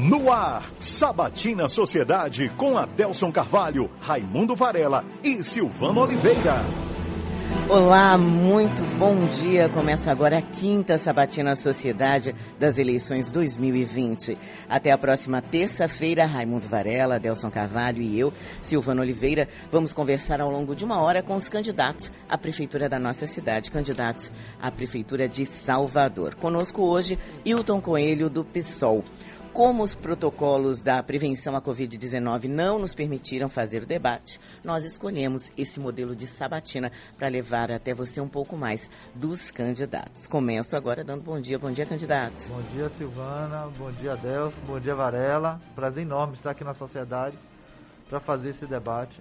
No ar, Sabatina Sociedade com Adelson Carvalho, Raimundo Varela e Silvano Oliveira. Olá, muito bom dia. Começa agora a quinta Sabatina Sociedade das eleições 2020. Até a próxima terça-feira, Raimundo Varela, Adelson Carvalho e eu, Silvano Oliveira, vamos conversar ao longo de uma hora com os candidatos à prefeitura da nossa cidade, candidatos à prefeitura de Salvador. Conosco hoje, Hilton Coelho, do PSOL. Como os protocolos da prevenção à Covid-19 não nos permitiram fazer o debate, nós escolhemos esse modelo de sabatina para levar até você um pouco mais dos candidatos. Começo agora dando bom dia. Bom dia, candidatos. Bom dia, Silvana. Bom dia, Adelson. Bom dia, Varela. Prazer enorme estar aqui na sociedade para fazer esse debate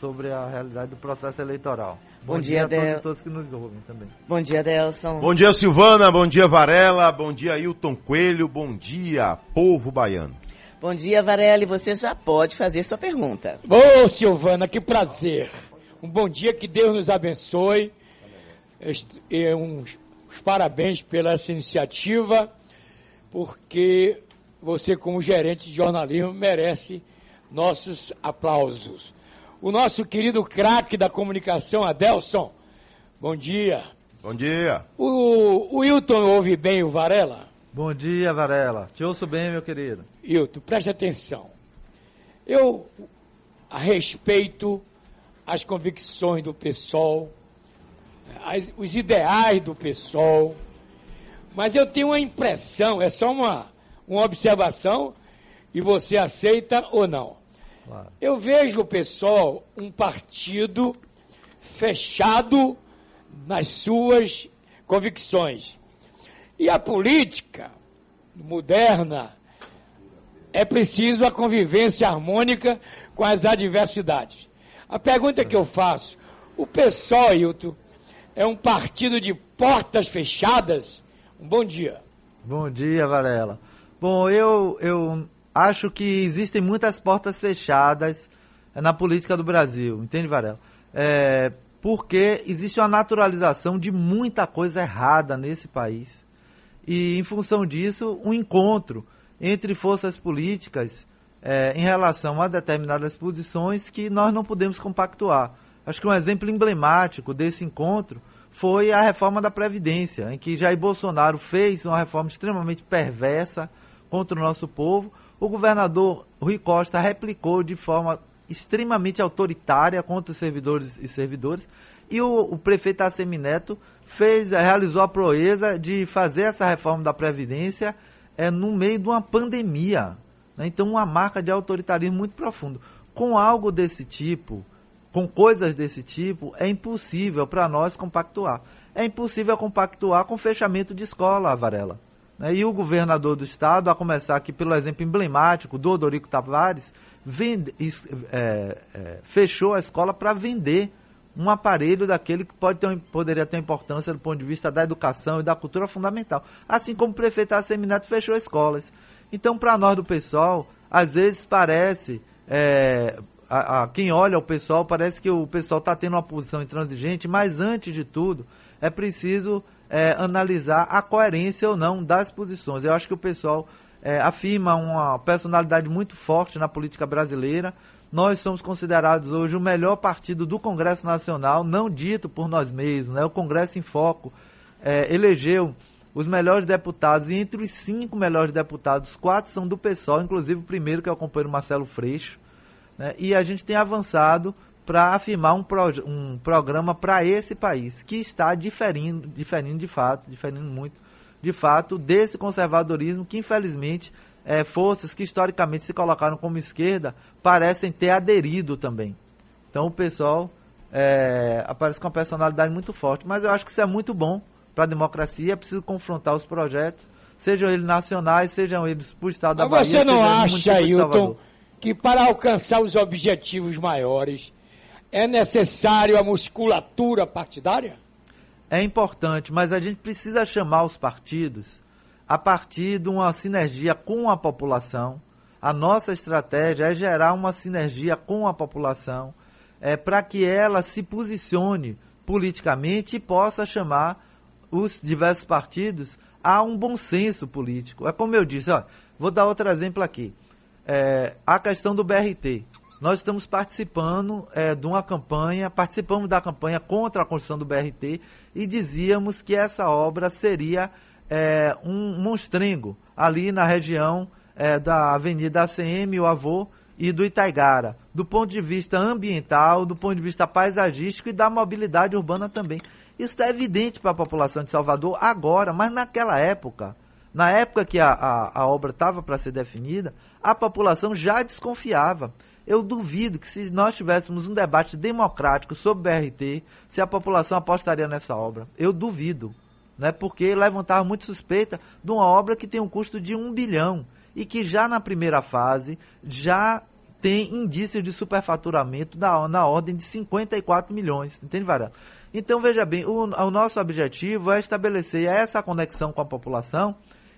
sobre a realidade do processo eleitoral. Bom, bom dia, dia, a todos, todos que nos ouvem também. Bom dia, Delson. Bom dia, Silvana. Bom dia, Varela. Bom dia, Hilton Coelho. Bom dia, povo baiano. Bom dia, Varela. E você já pode fazer sua pergunta. Ô, oh, Silvana, que prazer. Um bom dia, que Deus nos abençoe. E uns, uns parabéns pela essa iniciativa, porque você, como gerente de jornalismo, merece nossos aplausos o nosso querido craque da comunicação, Adelson. Bom dia. Bom dia. O, o Hilton ouve bem o Varela? Bom dia, Varela. Te ouço bem, meu querido. Hilton, preste atenção. Eu a respeito as convicções do PSOL, as, os ideais do PSOL, mas eu tenho uma impressão, é só uma, uma observação, e você aceita ou não. Claro. Eu vejo, pessoal, um partido fechado nas suas convicções. E a política moderna é preciso a convivência harmônica com as adversidades. A pergunta que eu faço, o PSOL, Hilton, é um partido de portas fechadas? Um bom dia. Bom dia, Varela. Bom, eu, eu acho que existem muitas portas fechadas eh, na política do Brasil, entende, Varela? É, porque existe uma naturalização de muita coisa errada nesse país. E, em função disso, um encontro entre forças políticas é, em relação a determinadas posições que nós não podemos compactuar. Acho que um exemplo emblemático desse encontro foi a reforma da Previdência, em que Jair Bolsonaro fez uma reforma extremamente perversa contra o nosso povo, o governador Rui Costa replicou de forma extremamente autoritária contra os servidores e servidores, e o, o prefeito Assemineto fez, realizou a proeza de fazer essa reforma da Previdência é, no meio de uma pandemia. Né? Então, uma marca de autoritarismo muito profundo. Com algo desse tipo, com coisas desse tipo, é impossível para nós compactuar. É impossível compactuar com fechamento de escola, Varela. Né? E o governador do estado, a começar aqui pelo exemplo emblemático do Odorico Tavares, vende, é, é, fechou a escola para vender um aparelho daquele que pode ter, poderia ter importância do ponto de vista da educação e da cultura fundamental. Assim como o prefeito Assemineto fechou escolas. Então, para nós do pessoal, às vezes parece, é, a, a, quem olha o pessoal, parece que o pessoal está tendo uma posição intransigente, mas antes de tudo, é preciso é, analisar a coerência ou não das posições. Eu acho que o pessoal é, afirma uma personalidade muito forte na política brasileira. Nós somos considerados hoje o melhor partido do Congresso Nacional, não dito por nós mesmos. Né? O Congresso em Foco é, elegeu os melhores deputados, e entre os cinco melhores deputados, quatro são do PSOL, inclusive o primeiro, que é o companheiro Marcelo Freixo. Né? E a gente tem avançado para afirmar um, pro, um programa para esse país, que está diferindo, diferindo de fato, diferindo muito, de fato, desse conservadorismo que, infelizmente, é, forças que historicamente se colocaram como esquerda parecem ter aderido também. Então o pessoal é, aparece com uma personalidade muito forte, mas eu acho que isso é muito bom para a democracia, é preciso confrontar os projetos, sejam eles nacionais, sejam eles para o Estado mas da Bahia. Você não acha, Ailton, que para alcançar os objetivos maiores é necessário a musculatura partidária? É importante, mas a gente precisa chamar os partidos a partir de uma sinergia com a população. A nossa estratégia é gerar uma sinergia com a população é, para que ela se posicione politicamente e possa chamar os diversos partidos a um bom senso político. É como eu disse, ó, Vou dar outro exemplo aqui. É, a questão do BRT. Nós estamos participando é, de uma campanha, participamos da campanha contra a construção do BRT e dizíamos que essa obra seria é, um monstrengo ali na região é, da Avenida ACM, o Avô e do Itaigara, do ponto de vista ambiental, do ponto de vista paisagístico e da mobilidade urbana também. Isso é evidente para a população de Salvador agora, mas naquela época, na época que a, a, a obra estava para ser definida, a população já desconfiava. Eu duvido que se nós tivéssemos um debate democrático sobre o BRT, se a população apostaria nessa obra. Eu duvido. Né? Porque levantava muito suspeita de uma obra que tem um custo de um bilhão e que já na primeira fase já tem indícios de superfaturamento da, na ordem de 54 milhões. Entende, Varela? Então, veja bem, o, o nosso objetivo é estabelecer essa conexão com a população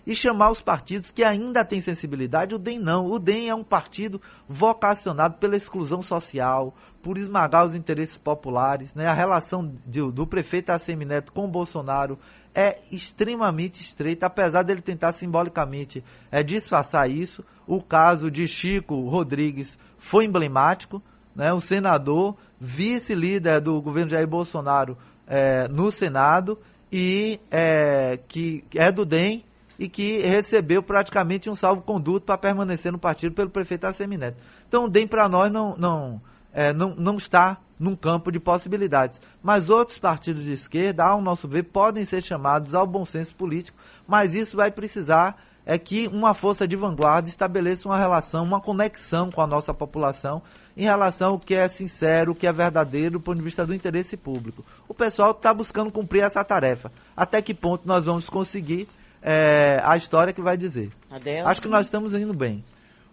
e chamar os partidos que ainda têm sensibilidade. O DEM não. O DEM é um partido vocacionado pela exclusão social, por esmagar os interesses populares. Né? A relação de, do prefeito Assemineto com Bolsonaro é extremamente estreita, apesar dele tentar simbolicamente é, disfarçar isso. O caso de Chico Rodrigues foi emblemático, né? o senador, vice-líder do governo Jair Bolsonaro é, no Senado, e é, que é do DEM e que recebeu praticamente um salvo-conduto para permanecer no partido pelo prefeito Assemineto. Então o DEM para nós não, não, é, não, não está num campo de possibilidades. Mas outros partidos de esquerda, ao nosso ver, podem ser chamados ao bom senso político, mas isso vai precisar é que uma força de vanguarda estabeleça uma relação, uma conexão com a nossa população em relação ao que é sincero, o que é verdadeiro do ponto de vista do interesse público. O pessoal está buscando cumprir essa tarefa. Até que ponto nós vamos conseguir é, a história que vai dizer. Adeus. Acho que nós estamos indo bem.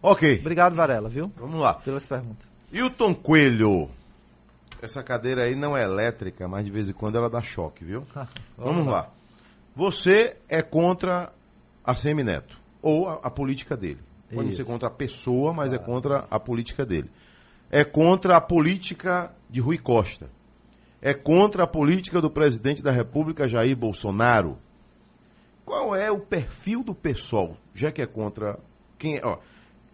Ok. Obrigado, Varela, viu? Vamos lá. Pelas perguntas. Hilton Coelho. Essa cadeira aí não é elétrica, mas de vez em quando ela dá choque, viu? Vamos lá. Você é contra a Semineto, ou a, a política dele. Pode não ser contra a pessoa, mas é contra a política dele. É contra a política de Rui Costa. É contra a política do presidente da República, Jair Bolsonaro. Qual é o perfil do PSOL, já que é contra quem é? Ó,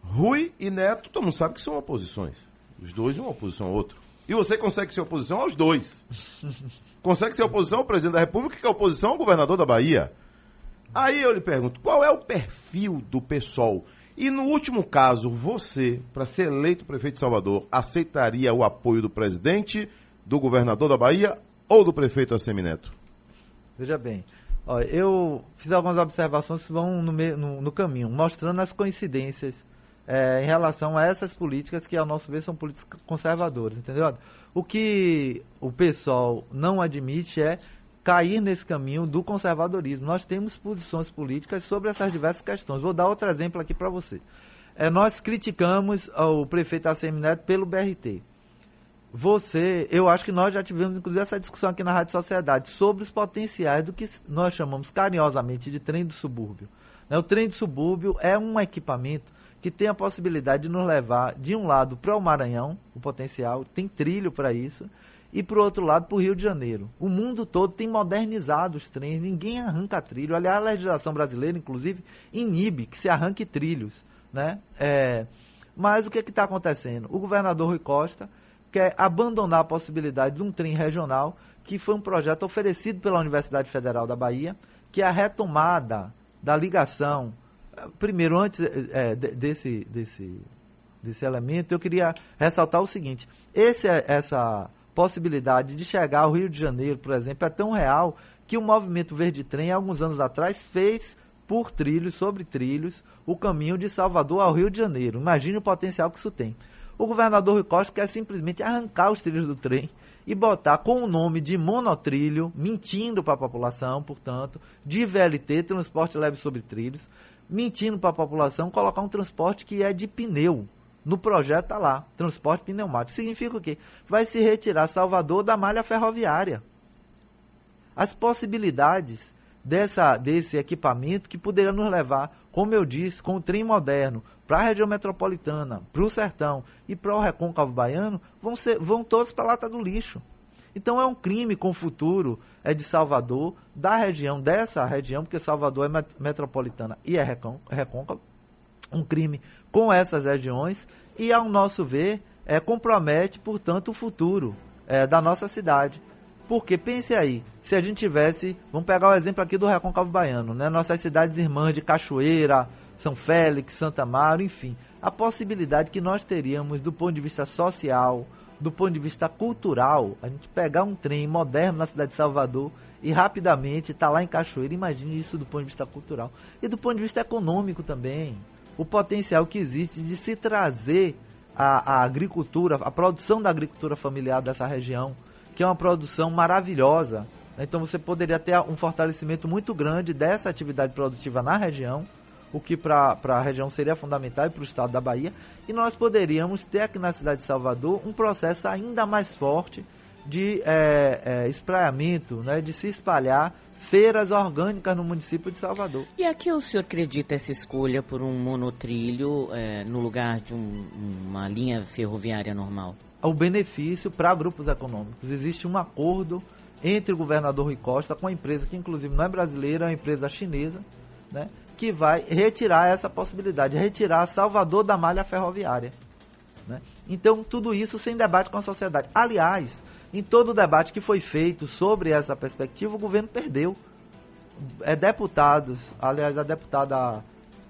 Rui e Neto, todo mundo sabe que são oposições. Os dois, uma oposição ao outro. E você consegue ser oposição aos dois. Consegue ser oposição ao presidente da República, que é oposição ao governador da Bahia. Aí eu lhe pergunto, qual é o perfil do PSOL? E no último caso, você, para ser eleito prefeito de Salvador, aceitaria o apoio do presidente, do governador da Bahia ou do prefeito Assemineto? Veja bem, ó, eu fiz algumas observações que vão no, no, no caminho, mostrando as coincidências é, em relação a essas políticas que, ao nosso ver, são políticas conservadoras, entendeu? O que o pessoal não admite é cair nesse caminho do conservadorismo. Nós temos posições políticas sobre essas diversas questões. Vou dar outro exemplo aqui para você. É, nós criticamos o prefeito ACM Neto pelo BRT. Você, eu acho que nós já tivemos, inclusive, essa discussão aqui na Rádio Sociedade sobre os potenciais do que nós chamamos carinhosamente de trem do subúrbio. Né, o trem do subúrbio é um equipamento que tem a possibilidade de nos levar de um lado para o Maranhão, o potencial, tem trilho para isso, e para o outro lado para o Rio de Janeiro. O mundo todo tem modernizado os trens, ninguém arranca trilho. Aliás, a legislação brasileira, inclusive, inibe que se arranque trilhos. Né? É, mas o que é está acontecendo? O governador Rui Costa quer abandonar a possibilidade de um trem regional, que foi um projeto oferecido pela Universidade Federal da Bahia, que é a retomada da ligação primeiro, antes é, desse, desse, desse elemento, eu queria ressaltar o seguinte: esse, essa possibilidade de chegar ao Rio de Janeiro, por exemplo, é tão real que o movimento Verde Trem, alguns anos atrás, fez por trilhos, sobre trilhos, o caminho de Salvador ao Rio de Janeiro. Imagine o potencial que isso tem. O governador Rui Costa quer simplesmente arrancar os trilhos do trem e botar com o nome de monotrilho, mentindo para a população, portanto, de VLT, transporte leve sobre trilhos, mentindo para a população, colocar um transporte que é de pneu. No projeto está lá, transporte pneumático. Significa o quê? Vai se retirar Salvador da malha ferroviária. As possibilidades dessa, desse equipamento que poderia nos levar, como eu disse, com o trem moderno, para a região metropolitana, para o sertão e para o recôncavo baiano, vão, ser, vão todos para a lata do lixo. Então é um crime com o futuro é de Salvador, da região, dessa região, porque Salvador é metropolitana e é recôncavo, um crime com essas regiões e, ao nosso ver, é, compromete, portanto, o futuro é, da nossa cidade. Porque pense aí, se a gente tivesse, vamos pegar o exemplo aqui do Recôncavo Baiano, né? Nossas cidades irmãs de Cachoeira, São Félix, Santa Amaro, enfim, a possibilidade que nós teríamos do ponto de vista social, do ponto de vista cultural, a gente pegar um trem moderno na cidade de Salvador e rapidamente estar tá lá em Cachoeira, imagine isso do ponto de vista cultural. E do ponto de vista econômico também, o potencial que existe de se trazer a, a agricultura, a produção da agricultura familiar dessa região, que é uma produção maravilhosa. Então você poderia ter um fortalecimento muito grande dessa atividade produtiva na região, o que para a região seria fundamental e para o estado da Bahia. E nós poderíamos ter aqui na cidade de Salvador um processo ainda mais forte de é, é, espraiamento, né, de se espalhar feiras orgânicas no município de Salvador. E a que o senhor acredita essa escolha por um monotrilho é, no lugar de um, uma linha ferroviária normal? O benefício para grupos econômicos. Existe um acordo entre o governador Rui Costa com a empresa que inclusive não é brasileira, é uma empresa chinesa, né, que vai retirar essa possibilidade, retirar Salvador da malha ferroviária. Né? Então, tudo isso sem debate com a sociedade. Aliás, em todo o debate que foi feito sobre essa perspectiva, o governo perdeu. É, deputados, aliás, a deputada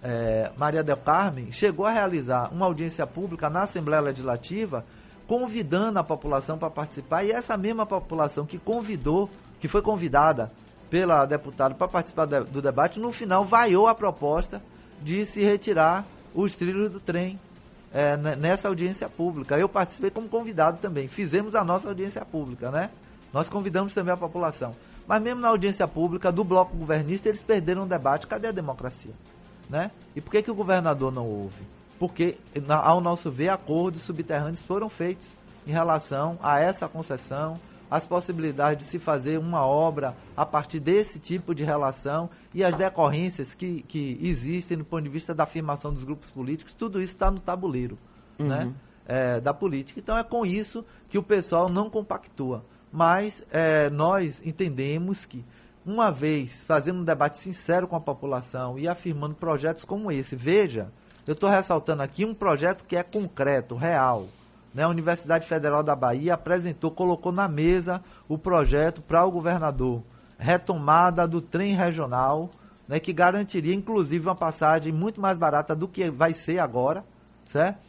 é, Maria Del Carmen chegou a realizar uma audiência pública na Assembleia Legislativa, convidando a população para participar, e essa mesma população que convidou, que foi convidada pela deputada para participar do debate, no final vaiou a proposta de se retirar os trilhos do trem é, nessa audiência pública. Eu participei como convidado também. Fizemos a nossa audiência pública, né? Nós convidamos também a população. Mas mesmo na audiência pública do bloco governista, eles perderam o debate. Cadê a democracia? Né? E por que, que o governador não ouve? Porque, ao nosso ver, acordos subterrâneos foram feitos em relação a essa concessão, as possibilidades de se fazer uma obra a partir desse tipo de relação e as decorrências que, que existem do ponto de vista da afirmação dos grupos políticos, tudo isso está no tabuleiro uhum. né, é, da política. Então é com isso que o pessoal não compactua. Mas é, nós entendemos que, uma vez fazendo um debate sincero com a população e afirmando projetos como esse, veja, eu estou ressaltando aqui um projeto que é concreto, real né, a Universidade Federal da Bahia apresentou, colocou na mesa o projeto para o governador, retomada do trem regional, né, que garantiria inclusive uma passagem muito mais barata do que vai ser agora, certo?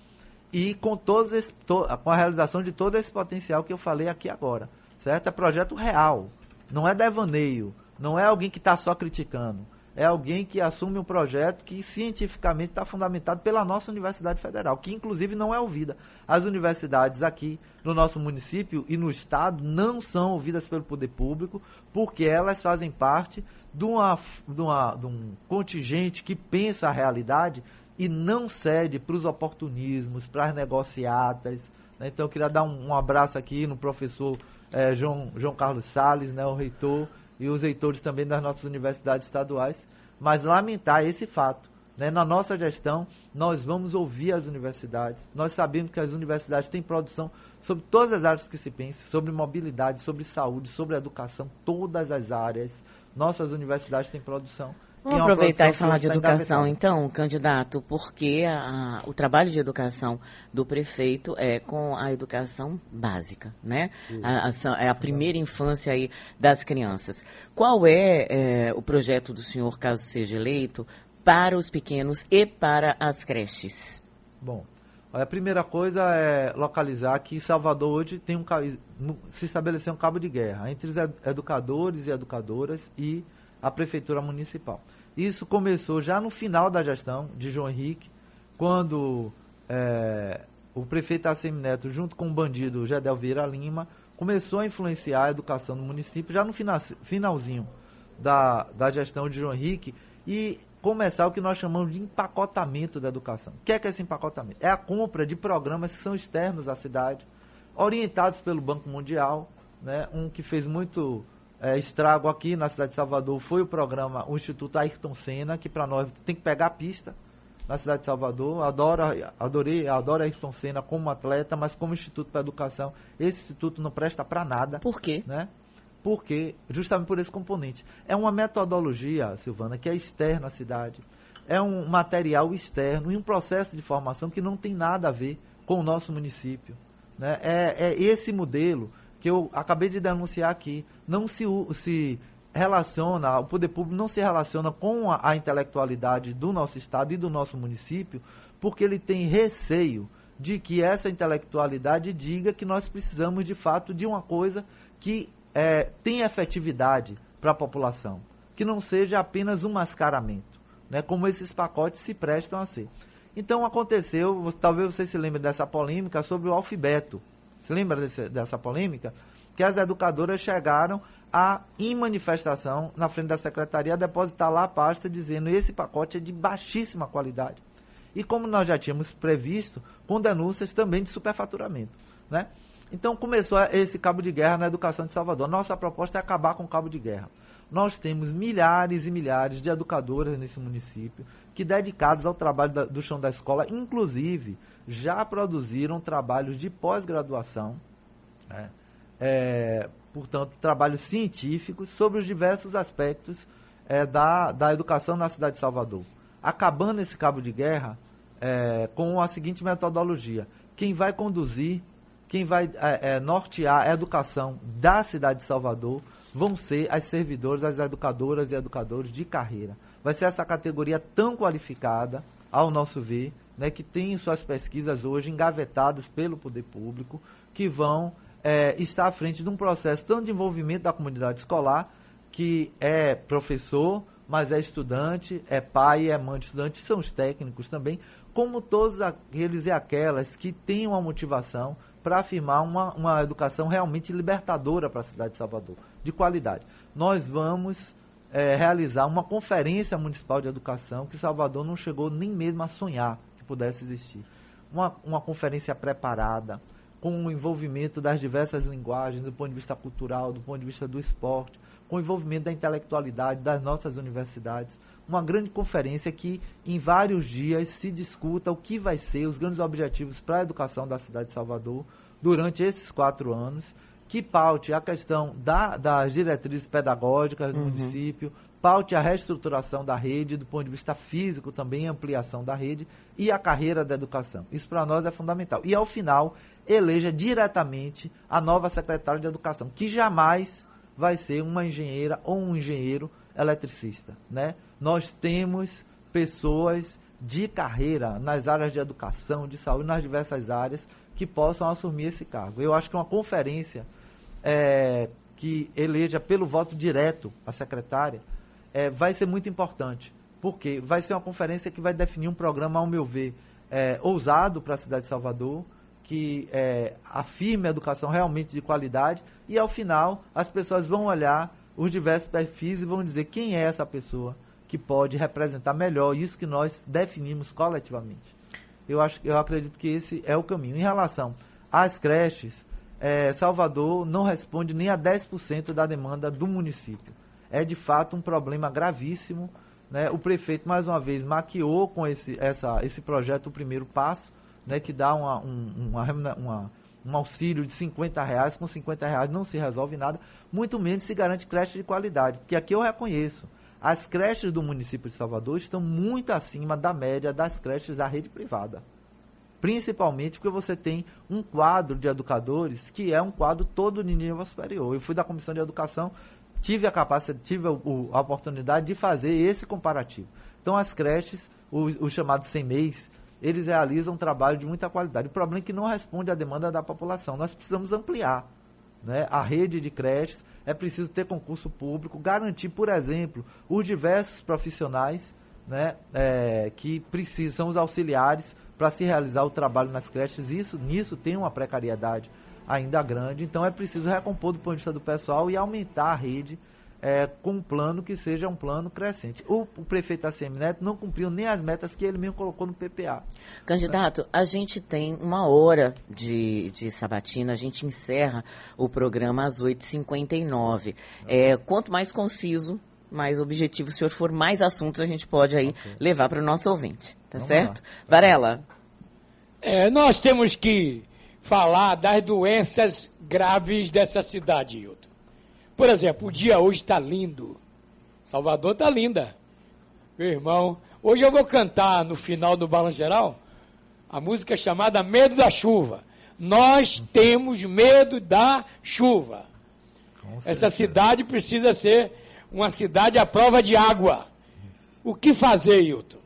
E com, todos esse, to, com a realização de todo esse potencial que eu falei aqui agora, certo? É projeto real, não é devaneio, não é alguém que está só criticando é alguém que assume um projeto que cientificamente está fundamentado pela nossa Universidade Federal, que inclusive não é ouvida. As universidades aqui no nosso município e no estado não são ouvidas pelo poder público, porque elas fazem parte de, uma, de, uma, de um contingente que pensa a realidade e não cede para os oportunismos, para as negociatas. Né? Então eu queria dar um, um abraço aqui no professor eh, João, João Carlos Salles, né, o reitor e os reitores também das nossas universidades estaduais, mas lamentar esse fato. Né? Na nossa gestão, nós vamos ouvir as universidades. Nós sabemos que as universidades têm produção sobre todas as áreas que se pense, sobre mobilidade, sobre saúde, sobre educação, todas as áreas. Nossas universidades têm produção. Vamos aproveitar e falar de educação, então, candidato, porque a, o trabalho de educação do prefeito é com a educação básica, né? A, a, é a primeira infância aí das crianças. Qual é, é o projeto do senhor, caso seja eleito, para os pequenos e para as creches? Bom, a primeira coisa é localizar que Salvador hoje tem um se estabeleceu um cabo de guerra entre os educadores e educadoras e a Prefeitura Municipal. Isso começou já no final da gestão de João Henrique, quando é, o prefeito Assemi Neto, junto com o bandido Gedel Vieira Lima, começou a influenciar a educação no município, já no finalzinho da, da gestão de João Henrique, e começar o que nós chamamos de empacotamento da educação. O que é, que é esse empacotamento? É a compra de programas que são externos à cidade, orientados pelo Banco Mundial, né, um que fez muito é, estrago aqui na cidade de Salvador foi o programa, o Instituto Ayrton Senna, que para nós tem que pegar a pista na cidade de Salvador. Adoro, adorei, adoro Ayrton Senna como atleta, mas como Instituto para Educação, esse instituto não presta para nada. Por quê? Né? Porque, justamente por esse componente. É uma metodologia, Silvana, que é externa à cidade. é um material externo e um processo de formação que não tem nada a ver com o nosso município. Né? É, é esse modelo que eu acabei de denunciar aqui. Não se, se relaciona, o poder público não se relaciona com a, a intelectualidade do nosso estado e do nosso município, porque ele tem receio de que essa intelectualidade diga que nós precisamos de fato de uma coisa que é, tenha efetividade para a população, que não seja apenas um mascaramento, né, como esses pacotes se prestam a ser. Então aconteceu, talvez você se lembre dessa polêmica sobre o alfabeto. Lembra desse, dessa polêmica? Que as educadoras chegaram a, em manifestação, na frente da secretaria, depositar lá a pasta dizendo esse pacote é de baixíssima qualidade. E como nós já tínhamos previsto, com denúncias também de superfaturamento. Né? Então começou esse cabo de guerra na educação de Salvador. Nossa proposta é acabar com o cabo de guerra. Nós temos milhares e milhares de educadoras nesse município que, dedicados ao trabalho da, do chão da escola, inclusive, já produziram trabalhos de pós-graduação. Né? É, portanto, trabalhos científicos sobre os diversos aspectos é, da, da educação na cidade de Salvador. Acabando esse cabo de guerra é, com a seguinte metodologia: quem vai conduzir, quem vai é, é, nortear a educação da cidade de Salvador vão ser as servidoras, as educadoras e educadores de carreira. Vai ser essa categoria tão qualificada, ao nosso ver, né, que tem suas pesquisas hoje engavetadas pelo poder público, que vão é, está à frente de um processo tanto de envolvimento da comunidade escolar, que é professor, mas é estudante, é pai, é mãe de estudante, são os técnicos também, como todos aqueles e aquelas que têm uma motivação para afirmar uma, uma educação realmente libertadora para a cidade de Salvador, de qualidade. Nós vamos é, realizar uma conferência municipal de educação que Salvador não chegou nem mesmo a sonhar que pudesse existir. Uma, uma conferência preparada, com o envolvimento das diversas linguagens, do ponto de vista cultural, do ponto de vista do esporte, com o envolvimento da intelectualidade das nossas universidades. Uma grande conferência que, em vários dias, se discuta o que vai ser os grandes objetivos para a educação da cidade de Salvador durante esses quatro anos, que paute a questão da, das diretrizes pedagógicas do uhum. município, paute a reestruturação da rede, do ponto de vista físico também, ampliação da rede e a carreira da educação. Isso para nós é fundamental. E ao final, eleja diretamente a nova secretária de educação, que jamais vai ser uma engenheira ou um engenheiro eletricista. Né? Nós temos pessoas de carreira nas áreas de educação, de saúde, nas diversas áreas, que possam assumir esse cargo. Eu acho que uma conferência é, que eleja pelo voto direto a secretária é, vai ser muito importante, porque vai ser uma conferência que vai definir um programa, ao meu ver, é, ousado para a cidade de Salvador, que é, afirme a educação realmente de qualidade e, ao final, as pessoas vão olhar os diversos perfis e vão dizer quem é essa pessoa que pode representar melhor isso que nós definimos coletivamente. Eu, acho, eu acredito que esse é o caminho. Em relação às creches, é, Salvador não responde nem a 10% da demanda do município é de fato um problema gravíssimo. Né? O prefeito, mais uma vez, maquiou com esse, essa, esse projeto o primeiro passo, né? que dá uma, um, uma, uma, um auxílio de 50 reais. Com 50 reais não se resolve nada, muito menos se garante creche de qualidade. Porque aqui eu reconheço, as creches do município de Salvador estão muito acima da média das creches da rede privada. Principalmente porque você tem um quadro de educadores que é um quadro todo de nível superior. Eu fui da comissão de educação, tive a capacidade, tive a, oportunidade de fazer esse comparativo. Então, as creches, os, os chamados sem mês, eles realizam um trabalho de muita qualidade. O problema é que não responde à demanda da população. Nós precisamos ampliar né, a rede de creches, é preciso ter concurso público, garantir, por exemplo, os diversos profissionais né, é, que precisam, os auxiliares, para se realizar o trabalho nas creches. Isso, nisso tem uma precariedade ainda grande. Então é preciso recompor do ponto de vista do pessoal e aumentar a rede é, com um plano que seja um plano crescente. O, o prefeito ACM Neto não cumpriu nem as metas que ele mesmo colocou no PPA. Candidato, a gente tem uma hora de, de sabatina, a gente encerra o programa às 8h59. É, quanto mais conciso, mais objetivo o senhor for, mais assuntos a gente pode aí okay. levar para o nosso ouvinte. Tá Vamos certo? Lá. Varela. É, nós temos que falar das doenças graves dessa cidade, Hilton. Por exemplo, o dia hoje está lindo. Salvador está linda. Meu irmão, Hoje eu vou cantar no final do Balão Geral a música chamada Medo da Chuva. Nós temos medo da chuva. Essa cidade precisa ser uma cidade à prova de água. O que fazer, Hilton?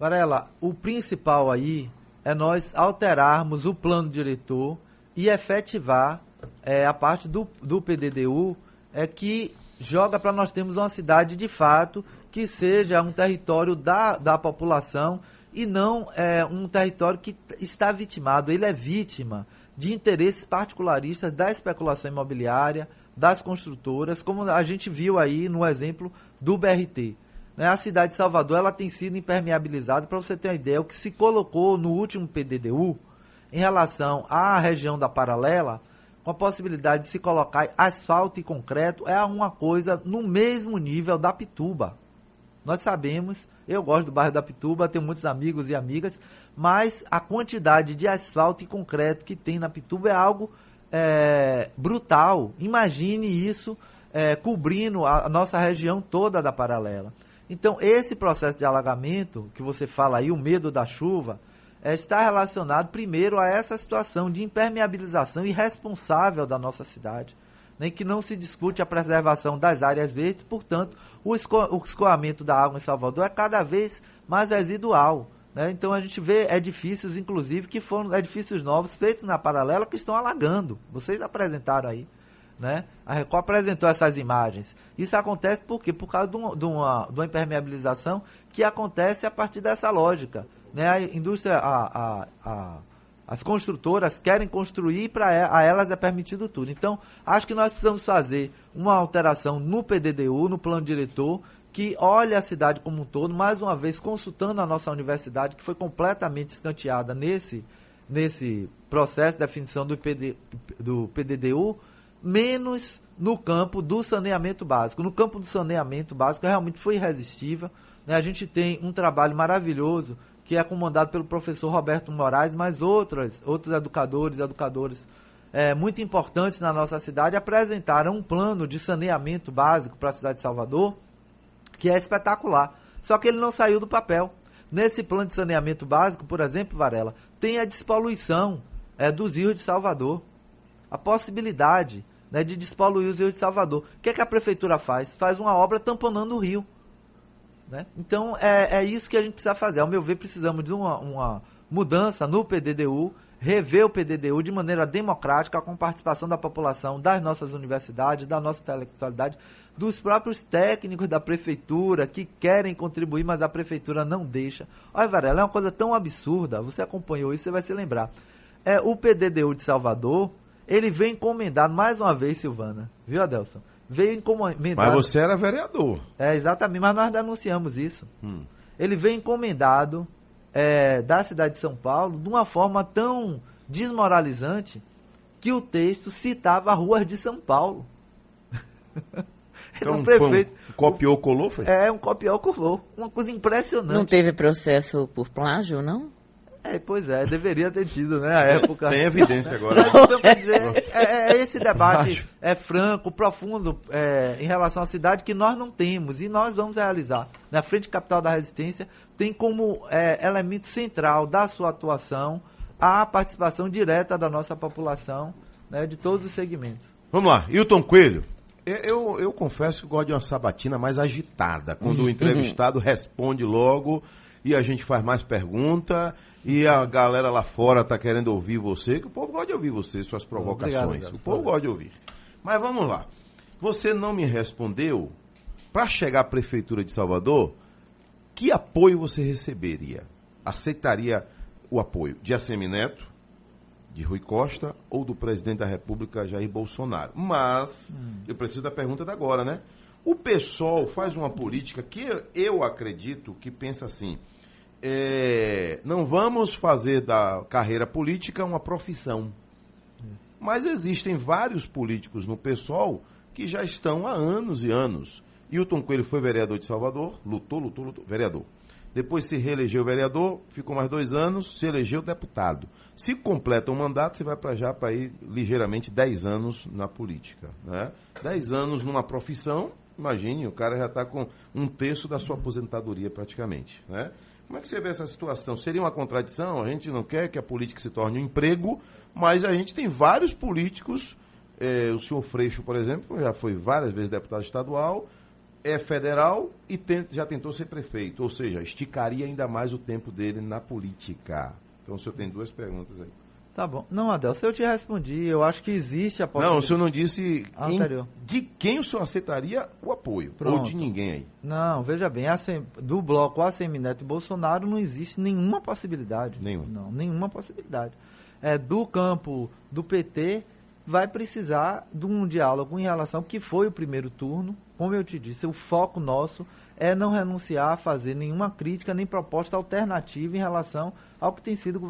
Varela, o principal aí é nós alterarmos o plano diretor e efetivar é, a parte do, do PDDU é que joga para nós termos uma cidade de fato que seja um território da, da população e não é, um território que está vitimado. Ele é vítima de interesses particularistas da especulação imobiliária, das construtoras, como a gente viu aí no exemplo do BRT. Né? A cidade de Salvador ela tem sido impermeabilizada, para você ter uma ideia, o que se colocou no último PDDU em relação à região da Paralela, com a possibilidade de se colocar asfalto e concreto, é uma coisa no mesmo nível da Pituba. Nós sabemos, eu gosto do bairro da Pituba, tenho muitos amigos e amigas, mas a quantidade de asfalto e concreto que tem na Pituba é algo é, brutal. Imagine isso é, cobrindo a, a nossa região toda da paralela. Então, esse processo de alagamento que você fala aí, o medo da chuva, é, está relacionado primeiro a essa situação de impermeabilização irresponsável da nossa cidade, né, que não se discute a preservação das áreas verdes, portanto, o, esco o escoamento da água em Salvador é cada vez mais residual. Né? Então a gente vê edifícios, inclusive, que foram edifícios novos feitos na paralela que estão alagando. Vocês apresentaram aí. Né? A Record apresentou essas imagens. Isso acontece por quê? Por causa de uma, de uma, de uma impermeabilização que acontece a partir dessa lógica. Né? A indústria, a, a, a, as construtoras querem construir para a elas é permitido tudo. Então, acho que nós precisamos fazer uma alteração no PDDU, no plano diretor, que olha a cidade como um todo, mais uma vez consultando a nossa universidade, que foi completamente escanteada nesse, nesse processo de definição do, PD, do PDDU, menos no campo do saneamento básico. No campo do saneamento básico realmente foi irresistível. Né? A gente tem um trabalho maravilhoso que é comandado pelo professor Roberto Moraes, mas outros, outros educadores e educadoras é, muito importantes na nossa cidade apresentaram um plano de saneamento básico para a cidade de Salvador, que é espetacular. Só que ele não saiu do papel. Nesse plano de saneamento básico, por exemplo, Varela, tem a despoluição é, dos rios de Salvador. A possibilidade né, de despoluir os rios de Salvador. O que, é que a prefeitura faz? Faz uma obra tamponando o rio. Né? Então, é, é isso que a gente precisa fazer. Ao meu ver, precisamos de uma, uma mudança no PDDU, rever o PDDU de maneira democrática, com participação da população, das nossas universidades, da nossa intelectualidade, dos próprios técnicos da prefeitura que querem contribuir, mas a prefeitura não deixa. Olha, Varela, é uma coisa tão absurda, você acompanhou isso, você vai se lembrar. É, o PDDU de Salvador, ele vem encomendado, mais uma vez, Silvana, viu, Adelson? Veio encomendado. Mas você era vereador. É, exatamente, mas nós denunciamos isso. Hum. Ele vem encomendado é, da cidade de São Paulo de uma forma tão desmoralizante que o texto citava ruas de São Paulo. Então, um prefeito. Um copiou, colou, foi? É, um copiou, colou. Uma coisa impressionante. Não teve processo por plágio, não? É, pois é, deveria ter tido, né, a época. Tem evidência agora. quer dizer, é, é, é esse debate é franco, profundo, é, em relação à cidade que nós não temos e nós vamos realizar. Na Frente Capital da Resistência tem como é, elemento central da sua atuação a participação direta da nossa população, né, de todos os segmentos. Vamos lá, Hilton Coelho. Eu, eu confesso que gosto de uma sabatina mais agitada, quando o entrevistado responde logo e a gente faz mais pergunta e a galera lá fora está querendo ouvir você, que o povo gosta de ouvir você, suas provocações. Obrigado, o povo gosta de ouvir. Mas vamos lá. Você não me respondeu, para chegar à Prefeitura de Salvador, que apoio você receberia? Aceitaria o apoio de Assemineto, de Rui Costa ou do presidente da República Jair Bolsonaro. Mas hum. eu preciso da pergunta da agora, né? O PSOL faz uma política que eu acredito que pensa assim: é, não vamos fazer da carreira política uma profissão. Mas existem vários políticos no PSOL que já estão há anos e anos. Hilton Coelho foi vereador de Salvador, lutou, lutou, lutou, vereador. Depois se reelegeu vereador, ficou mais dois anos, se elegeu deputado. Se completa um mandato, você vai para já para ir ligeiramente 10 anos na política. Né? 10 anos numa profissão Imagine, o cara já está com um terço da sua aposentadoria praticamente, né? Como é que você vê essa situação? Seria uma contradição? A gente não quer que a política se torne um emprego, mas a gente tem vários políticos, eh, o senhor Freixo, por exemplo, já foi várias vezes deputado estadual, é federal e tem, já tentou ser prefeito, ou seja, esticaria ainda mais o tempo dele na política. Então o senhor tem duas perguntas aí. Tá bom. Não, Adel, se eu te respondi, eu acho que existe a Não, o possibilidade. senhor não disse em- de quem o senhor aceitaria o apoio, ou Pronto. de ninguém aí. Não, veja bem, Sem- do bloco Assemineto e Bolsonaro não existe nenhuma possibilidade. Nenhuma. Não, nenhuma possibilidade. É, do campo do PT, vai precisar de um diálogo em relação ao que foi o primeiro turno. Como eu te disse, o foco nosso é não renunciar a fazer nenhuma crítica nem proposta alternativa em relação ao que tem sido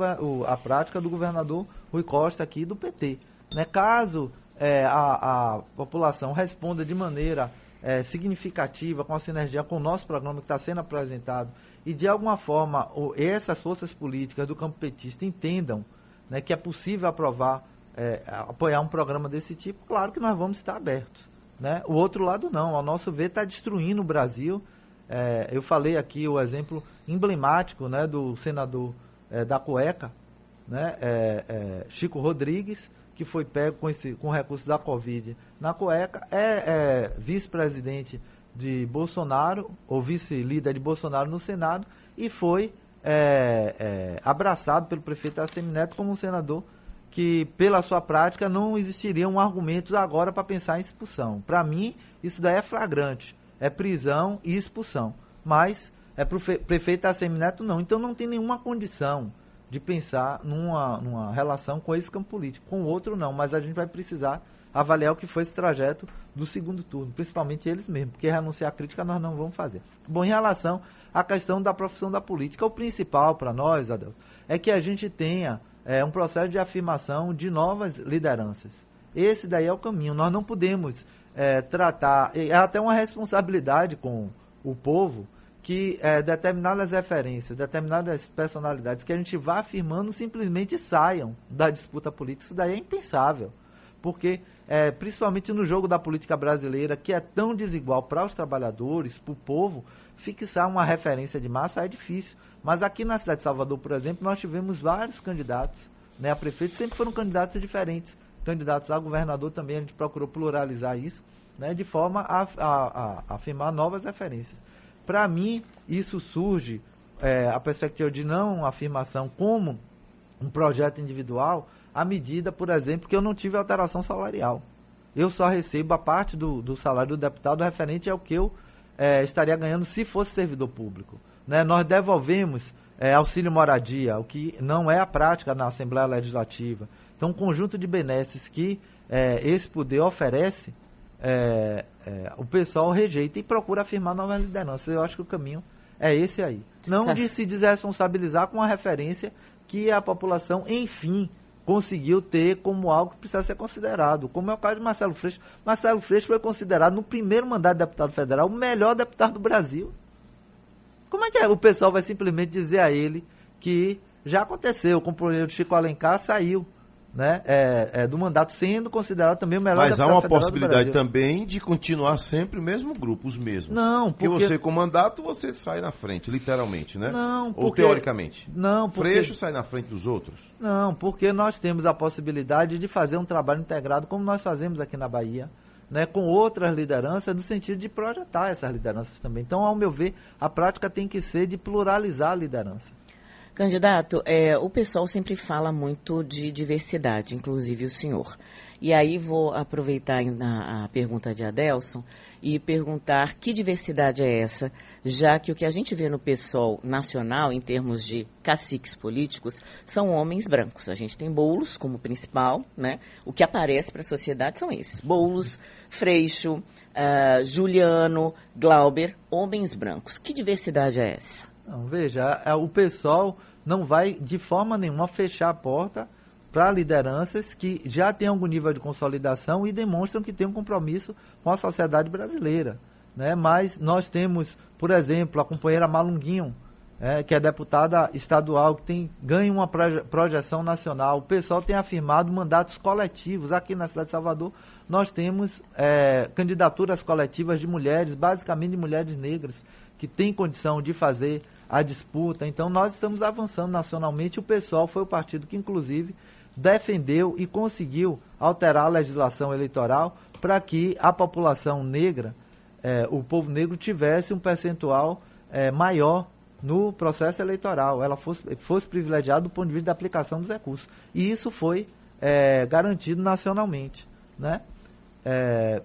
a prática do governador Rui Costa aqui do PT. Né? Caso é, a, a população responda de maneira é, significativa, com a sinergia com o nosso programa que está sendo apresentado, e de alguma forma o- essas forças políticas do campo petista entendam né, que é possível aprovar, é, apoiar um programa desse tipo, claro que nós vamos estar abertos. Né? O outro lado não, ao nosso ver, está destruindo o Brasil. É, eu falei aqui o exemplo emblemático né, do senador é, da cueca, né, é, é, Chico Rodrigues, que foi pego com, esse, com recursos da Covid na cueca, é, é vice-presidente de Bolsonaro, ou vice-líder de Bolsonaro no Senado, e foi é, é, abraçado pelo prefeito Assemineto como um senador que, pela sua prática, não existiriam argumentos agora para pensar em expulsão. Para mim, isso daí é flagrante. É prisão e expulsão. Mas, é pro fe- prefeito Assemineto não. Então, não tem nenhuma condição de pensar numa, numa relação com esse campo político. Com o outro, não. Mas a gente vai precisar avaliar o que foi esse trajeto do segundo turno, principalmente eles mesmos, porque renunciar à crítica nós não vamos fazer. Bom, em relação à questão da profissão da política, o principal para nós, Adel, é que a gente tenha é, um processo de afirmação de novas lideranças. Esse daí é o caminho. Nós não podemos é, tratar, é até uma responsabilidade com o povo, que é, determinadas referências, determinadas personalidades que a gente vá afirmando simplesmente saiam da disputa política. Isso daí é impensável. Porque, é, principalmente no jogo da política brasileira, que é tão desigual para os trabalhadores, para o povo, fixar uma referência de massa é difícil. Mas aqui na cidade de Salvador, por exemplo, nós tivemos vários candidatos né, a prefeito, sempre foram candidatos diferentes. Candidatos a governador também, a gente procurou pluralizar isso, né, de forma a, a- a- afirmar novas referências. Para mim, isso surge, é, a perspectiva de não afirmação como um projeto individual, à medida, por exemplo, que eu não tive alteração salarial. Eu só recebo a parte do, do salário do deputado referente ao que eu eh, estaria ganhando se fosse servidor público. Né? Nós devolvemos eh, auxílio moradia, o que não é a prática na Assembleia Legislativa. Então, um conjunto de benesses que eh, esse poder oferece, eh, eh, o pessoal rejeita e procura afirmar novas lideranças. Eu acho que o caminho é esse aí. Não de se desresponsabilizar com a referência que a população, enfim, conseguiu ter como algo que precisa ser considerado. Como é o caso de Marcelo Freixo. Marcelo Freixo foi considerado, no primeiro mandato de deputado federal, o melhor deputado do Brasil. Como é que é? o pessoal vai simplesmente dizer a ele que já aconteceu, o companheiro Chico Alencar saiu né, é, é, do mandato sendo considerado também o melhor Mas há uma possibilidade também de continuar sempre o mesmo grupo, os mesmos. Não, Porque, porque... você, com mandato, você sai na frente, literalmente, né? Não, Ou porque- teoricamente. Não, porque... Freixo sai na frente dos outros. Não, porque nós temos a possibilidade de fazer um trabalho integrado, como nós fazemos aqui na Bahia, né, com outras lideranças, no sentido de projetar essas lideranças também. Então, ao meu ver, a prática tem que ser de pluralizar a liderança. Candidato, é, o pessoal sempre fala muito de diversidade, inclusive o senhor. E aí vou aproveitar a, pergunta de Adelson e perguntar que diversidade é essa, já que o que a gente vê no PSOL nacional, em termos de caciques políticos, são homens brancos. A gente tem Boulos como principal, né? O que aparece para a sociedade são esses. Boulos, Freixo, ah, Juliano, Glauber, homens brancos. Que diversidade é essa? Não, veja, o pessoal não vai de forma nenhuma fechar a porta para lideranças que já têm algum nível de consolidação e demonstram que têm um compromisso com a sociedade brasileira. Né? Mas nós temos, por exemplo, a companheira Malunguinho, é, que é deputada estadual, que tem ganha uma projeção nacional. O pessoal tem afirmado mandatos coletivos. Aqui na cidade de Salvador, nós temos é, candidaturas coletivas de mulheres, basicamente de mulheres negras, que têm condição de fazer a disputa. Então, nós estamos avançando nacionalmente. O pessoal foi o partido que, inclusive, defendeu e conseguiu alterar a legislação eleitoral para que a população negra, é, o povo negro, tivesse um percentual é, maior no processo eleitoral, ela fosse, fosse privilegiada do ponto de vista da aplicação dos recursos. E isso foi é, garantido nacionalmente, né? É,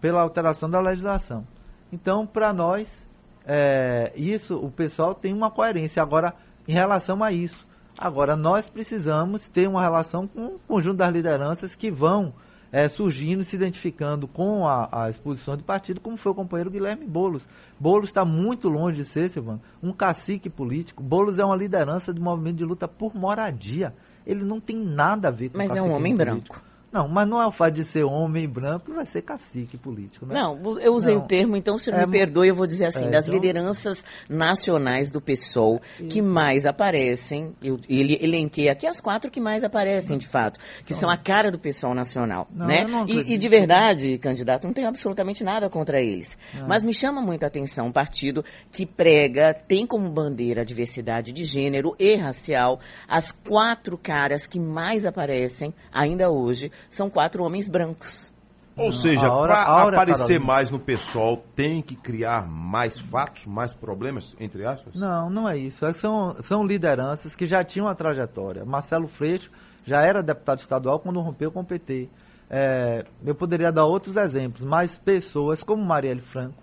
pela alteração da legislação. Então, para nós, é, isso, o pessoal tem uma coerência. Agora, em relação a isso, agora nós precisamos ter uma relação com o conjunto das lideranças que vão é, surgindo, se identificando com a, a, exposição de partido, como foi o companheiro Guilherme Boulos. Boulos está muito longe de ser, Silvano, um cacique político. Boulos é uma liderança do movimento de luta por moradia. Ele não tem nada a ver com Mas é um homem político. branco. Não, mas não é o fato de ser homem branco que vai ser cacique político, né? Não, eu usei não. o termo, então, se é, me perdoe, eu vou dizer assim, é, das então... lideranças nacionais do PSOL que mais aparecem, eu ele elenquei aqui as quatro que mais aparecem, de fato, que então... são a cara do PSOL nacional, não, né? E, e, de verdade, candidato, não tenho absolutamente nada contra eles. Não. Mas me chama muita atenção um partido que prega, tem como bandeira a diversidade de gênero e racial, as quatro caras que mais aparecem, ainda hoje, são quatro homens brancos. Ou seja, para aparecer Carolina. mais no pessoal, tem que criar mais fatos, mais problemas, entre aspas? Não, não é isso. É, são, são lideranças que já tinham uma trajetória. Marcelo Freixo já era deputado estadual quando rompeu com o PT. É, eu poderia dar outros exemplos, mas pessoas como Marielle Franco,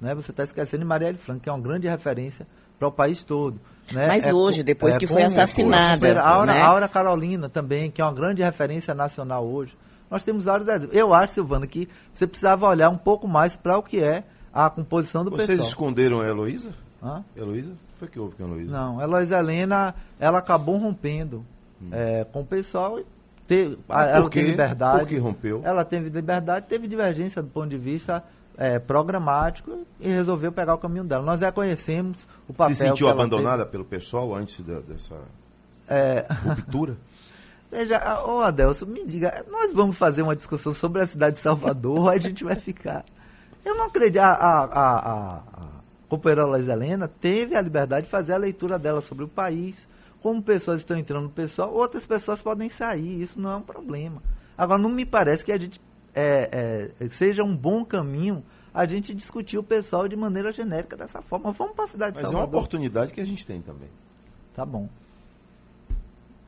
né? você está esquecendo de Marielle Franco, que é uma grande referência para o país todo. Né? Mas é, hoje, depois é, que foi assassinada. A Aura, né? Aura Carolina também, que é uma grande referência nacional hoje. Nós temos vários exemplos. Eu acho, Silvana, que você precisava olhar um pouco mais para o que é a composição do Vocês pessoal. Vocês esconderam a Heloísa? Hã? Heloísa? Foi que houve com a Heloísa? Não, a Heloísa Helena, ela acabou rompendo hum. é, com o pessoal e teve, ela teve liberdade. Por que rompeu? Ela teve liberdade, teve divergência do ponto de vista é, programático e resolveu pegar o caminho dela. Nós reconhecemos o papel. Se sentiu abandonada pelo pessoal antes de, dessa é... ruptura? Veja, ô Adelson, me diga, nós vamos fazer uma discussão sobre a cidade de Salvador, ou a gente vai ficar. Eu não acredito. A, a, a, a companheira Laís Helena teve a liberdade de fazer a leitura dela sobre o país. Como pessoas estão entrando no pessoal, outras pessoas podem sair, isso não é um problema. Agora, não me parece que a gente é, é, seja um bom caminho a gente discutir o pessoal de maneira genérica dessa forma. Vamos para a cidade Mas de Salvador. Mas é uma oportunidade que a gente tem também. Tá bom.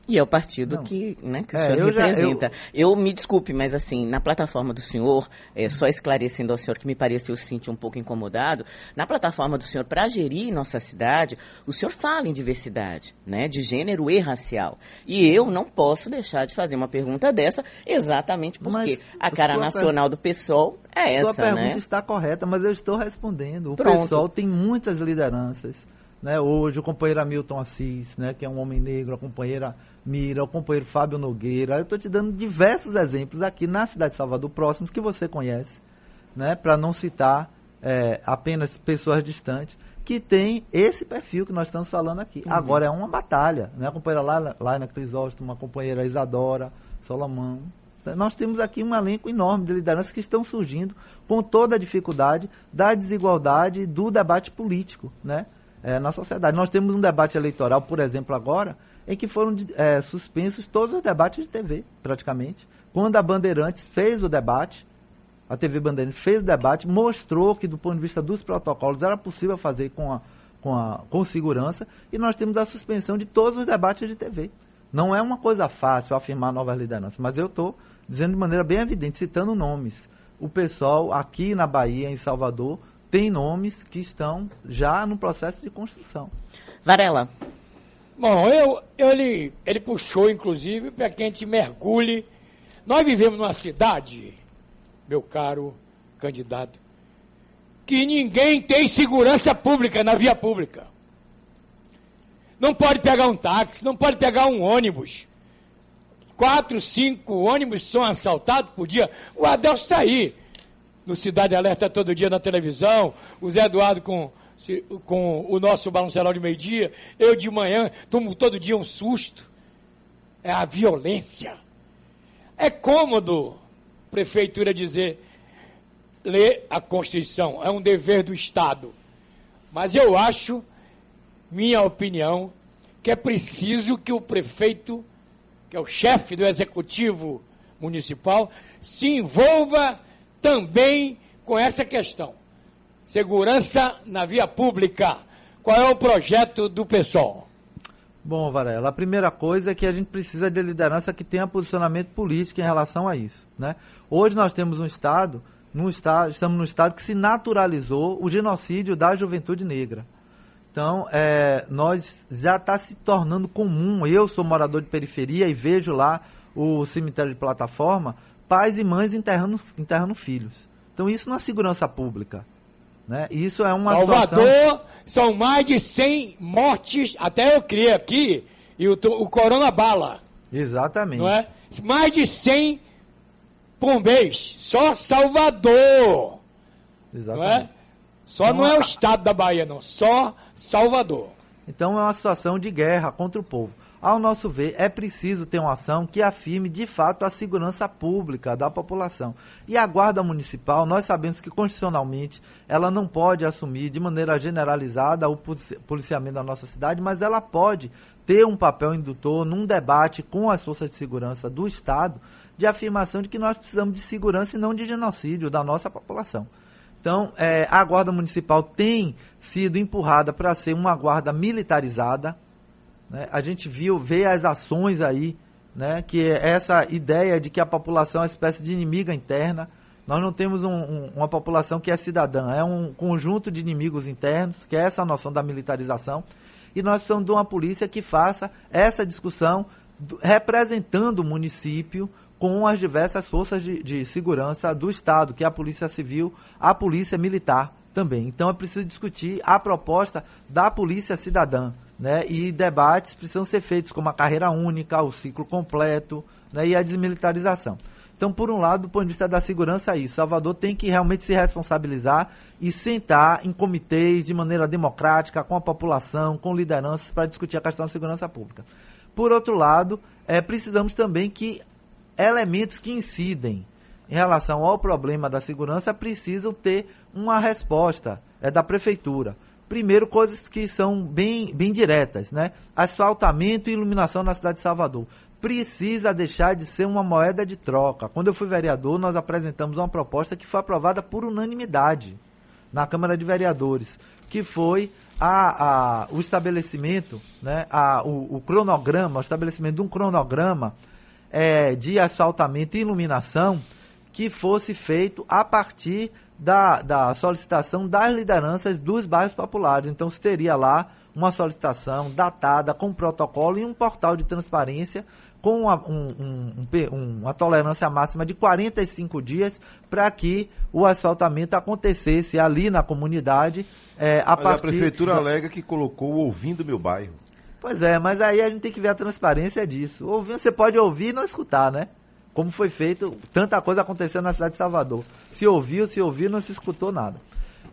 E é o partido que, né, que o é, senhor eu representa. Já, eu... eu... me desculpe, mas assim, na plataforma do senhor, é, só esclarecendo ao senhor que me pareceu se sentir um pouco incomodado, na plataforma do senhor, para gerir nossa cidade, o senhor fala em diversidade, né, de gênero e racial. E eu não posso deixar de fazer uma pergunta dessa, exatamente porque mas, a cara nacional per... do PSOL é essa, sua pergunta né? está correta, mas eu estou respondendo. O Pronto. PSOL tem muitas lideranças. Né, hoje o companheiro Hamilton Assis, né, que é um homem negro, a companheira Mira, o companheiro Fábio Nogueira. Eu estou te dando diversos exemplos aqui na cidade de Salvador, próximos, que você conhece, né? para não citar é, apenas pessoas distantes, que tem esse perfil que nós estamos falando aqui. Uhum. Agora é uma batalha. Né? A companheira Laina Crisóstomo, uma companheira Isadora, Solomão. Nós temos aqui um elenco enorme de lideranças que estão surgindo com toda a dificuldade da desigualdade do debate político né? É, na sociedade. Nós temos um debate eleitoral, por exemplo, agora, em que foram é, suspensos todos os debates de TV, praticamente. Quando a Bandeirantes fez o debate, a TV Bandeirantes fez o debate, mostrou que, do ponto de vista dos protocolos, era possível fazer com, a, com, a, com segurança, e nós temos a suspensão de todos os debates de TV. Não é uma coisa fácil afirmar novas lideranças, mas eu estou dizendo de maneira bem evidente, citando nomes. O pessoal aqui na Bahia, em Salvador, tem nomes que estão já no processo de construção. Varela, Bom, eu, ele, ele puxou, inclusive, para que a gente mergulhe. Nós vivemos numa cidade, meu caro candidato, que ninguém tem segurança pública na via pública. Não pode pegar um táxi, não pode pegar um ônibus. Quatro, cinco ônibus são assaltados por dia. O Adelso está aí. No Cidade Alerta todo dia na televisão. O Zé Eduardo com com o nosso balanceiro de meio-dia, eu de manhã tomo todo dia um susto. É a violência. É cômodo, prefeitura, dizer, ler a Constituição, é um dever do Estado. Mas eu acho, minha opinião, que é preciso que o prefeito, que é o chefe do executivo municipal, se envolva também com essa questão. Segurança na via pública. Qual é o projeto do pessoal? Bom, Varela, a primeira coisa é que a gente precisa de liderança que tenha posicionamento político em relação a isso. Né? Hoje nós temos um Estado, num estado, estamos num Estado que se naturalizou o genocídio da juventude negra. Então, é, nós já está se tornando comum. Eu sou morador de periferia e vejo lá o cemitério de plataforma, pais e mães enterrando, enterrando filhos. Então, isso não é segurança pública. Né? Isso é uma Salvador situação... são mais de 100 mortes, até eu criei aqui, e o, o Corona Bala. Exatamente. Não é? Mais de 100 por mês. Só Salvador. Exatamente. Não é? Só não, não é o estado da Bahia, não. Só Salvador. Então é uma situação de guerra contra o povo. Ao nosso ver, é preciso ter uma ação que afirme de fato a segurança pública da população. E a Guarda Municipal, nós sabemos que constitucionalmente ela não pode assumir de maneira generalizada o policiamento da nossa cidade, mas ela pode ter um papel indutor num debate com as forças de segurança do Estado de afirmação de que nós precisamos de segurança e não de genocídio da nossa população. Então, é, a Guarda Municipal tem sido empurrada para ser uma guarda militarizada, né? A gente viu, vê as ações aí, né? que é essa ideia de que a população é uma espécie de inimiga interna. Nós não temos um, um, uma população que é cidadã, é um conjunto de inimigos internos, que é essa noção da militarização. E nós precisamos de uma polícia que faça essa discussão do, representando o município com as diversas forças de, de segurança do Estado, que é a Polícia Civil, a Polícia Militar também. Então é preciso discutir a proposta da Polícia Cidadã né? E debates precisam ser feitos como a carreira única, o ciclo completo, né? E a desmilitarização. Então, por um lado, do ponto de vista da segurança, é isso. Salvador tem que realmente se responsabilizar e sentar em comitês de maneira democrática, com a população, com lideranças, para discutir a questão da segurança pública. Por outro lado, é, precisamos também que elementos que incidem em relação ao problema da segurança precisam ter uma resposta é, da prefeitura. Primeiro, coisas que são bem, bem diretas, né? Asfaltamento e iluminação na cidade de Salvador. Precisa deixar de ser uma moeda de troca. Quando eu fui vereador, nós apresentamos uma proposta que foi aprovada por unanimidade na Câmara de Vereadores, que foi a, a, o estabelecimento, né, a, o, o cronograma, o estabelecimento de um cronograma é, de asfaltamento e iluminação que fosse feito a partir da, da solicitação das lideranças dos bairros populares. Então, se teria lá uma solicitação datada, com protocolo e um portal de transparência com uma, um, um, um, uma tolerância máxima de 45 dias para que o asfaltamento acontecesse ali na comunidade é, a mas partir... a prefeitura alega que colocou ouvindo meu bairro. Pois é, mas aí a gente tem que ver a transparência disso. Ouvindo, você pode ouvir e não escutar, né? Como foi feito, tanta coisa acontecendo na cidade de Salvador. Se ouviu, se ouviu, não se escutou nada.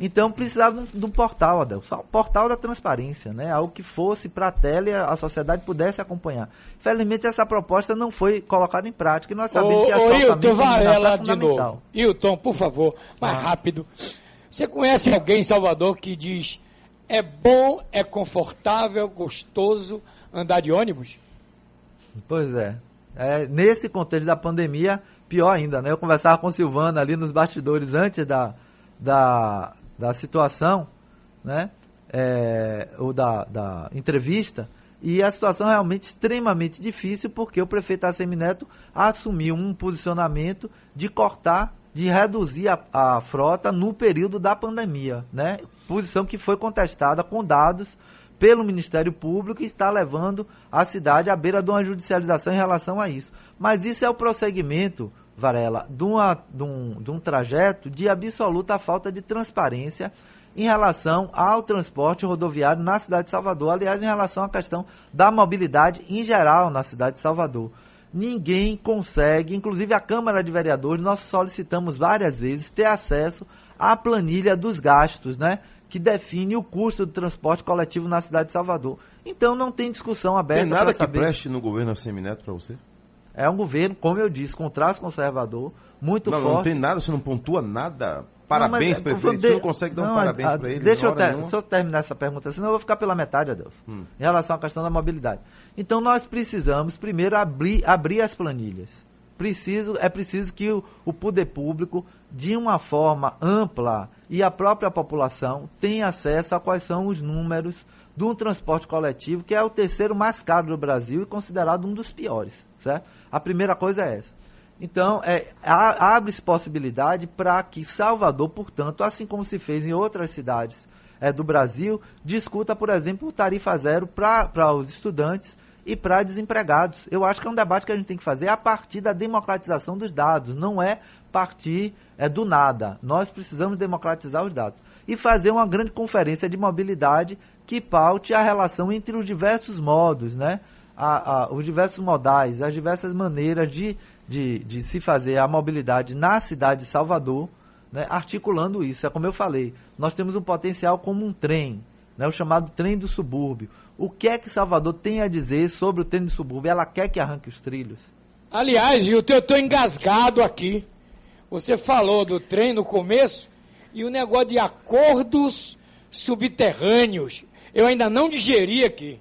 Então precisava de um, portal, Adelson, um portal da transparência, né? Algo que fosse para a tela e a sociedade pudesse acompanhar. Infelizmente essa proposta não foi colocada em prática e nós sabemos ô, que a ô, Hilton, Varela é de novo. Hilton, por favor, mais ah. rápido. Você conhece alguém em Salvador que diz é bom, é confortável, gostoso andar de ônibus? Pois é. É, nesse contexto da pandemia, pior ainda, né? Eu conversava com Silvana ali nos bastidores antes da, da, da situação, né? É, ou da, da entrevista, e a situação é realmente extremamente difícil porque o prefeito Assemineto assumiu um posicionamento de cortar, de reduzir a, a frota no período da pandemia, né? Posição que foi contestada com dados pelo Ministério Público e está levando a cidade à beira de uma judicialização em relação a isso. Mas isso é o prosseguimento, Varela, de, uma, de, um, de um trajeto de absoluta falta de transparência em relação ao transporte rodoviário na cidade de Salvador, aliás, em relação à questão da mobilidade em geral na cidade de Salvador. Ninguém consegue, inclusive a Câmara de Vereadores, nós solicitamos várias vezes ter acesso à planilha dos gastos, né? Que define o custo do transporte coletivo na cidade de Salvador. Então não tem discussão aberta. Tem nada que saber. preste no governo Assemineto para você? É um governo, como eu disse, com traço conservador, muito Não, forte. não tem nada, você não pontua nada. Parabéns, Não, mas, prefeito. de- Você não consegue dar um não, parabéns a- para ele? Deixa eu, ter- deixa eu terminar essa pergunta, senão eu vou ficar pela metade, Adelson. Hum. Em relação à questão da mobilidade. Então nós precisamos primeiro abrir, abrir as planilhas. Preciso, é preciso que o, o poder público, de uma forma ampla, e a própria população tenha acesso a quais são os números de um transporte coletivo, que é o terceiro mais caro do Brasil e considerado um dos piores. Certo? A primeira coisa é essa. Então, é, abre-se possibilidade para que Salvador, portanto, assim como se fez em outras cidades é, do Brasil, discuta, por exemplo, tarifa zero para os estudantes e para desempregados. Eu acho que é um debate que a gente tem que fazer a partir da democratização dos dados, não é partir é, do nada. Nós precisamos democratizar os dados. E fazer uma grande conferência de mobilidade que paute a relação entre os diversos modos, né? a- a- os diversos modais, as diversas maneiras de, de, de se fazer a mobilidade na cidade de Salvador, né, articulando isso. É como eu falei, nós temos um potencial como um trem, né, o chamado trem do subúrbio. O que é que Salvador tem a dizer sobre o trem do subúrbio? Ela quer que arranque os trilhos? Aliás, eu estou engasgado aqui. Você falou do trem no começo e o negócio de acordos subterrâneos. Eu ainda não digeri aqui.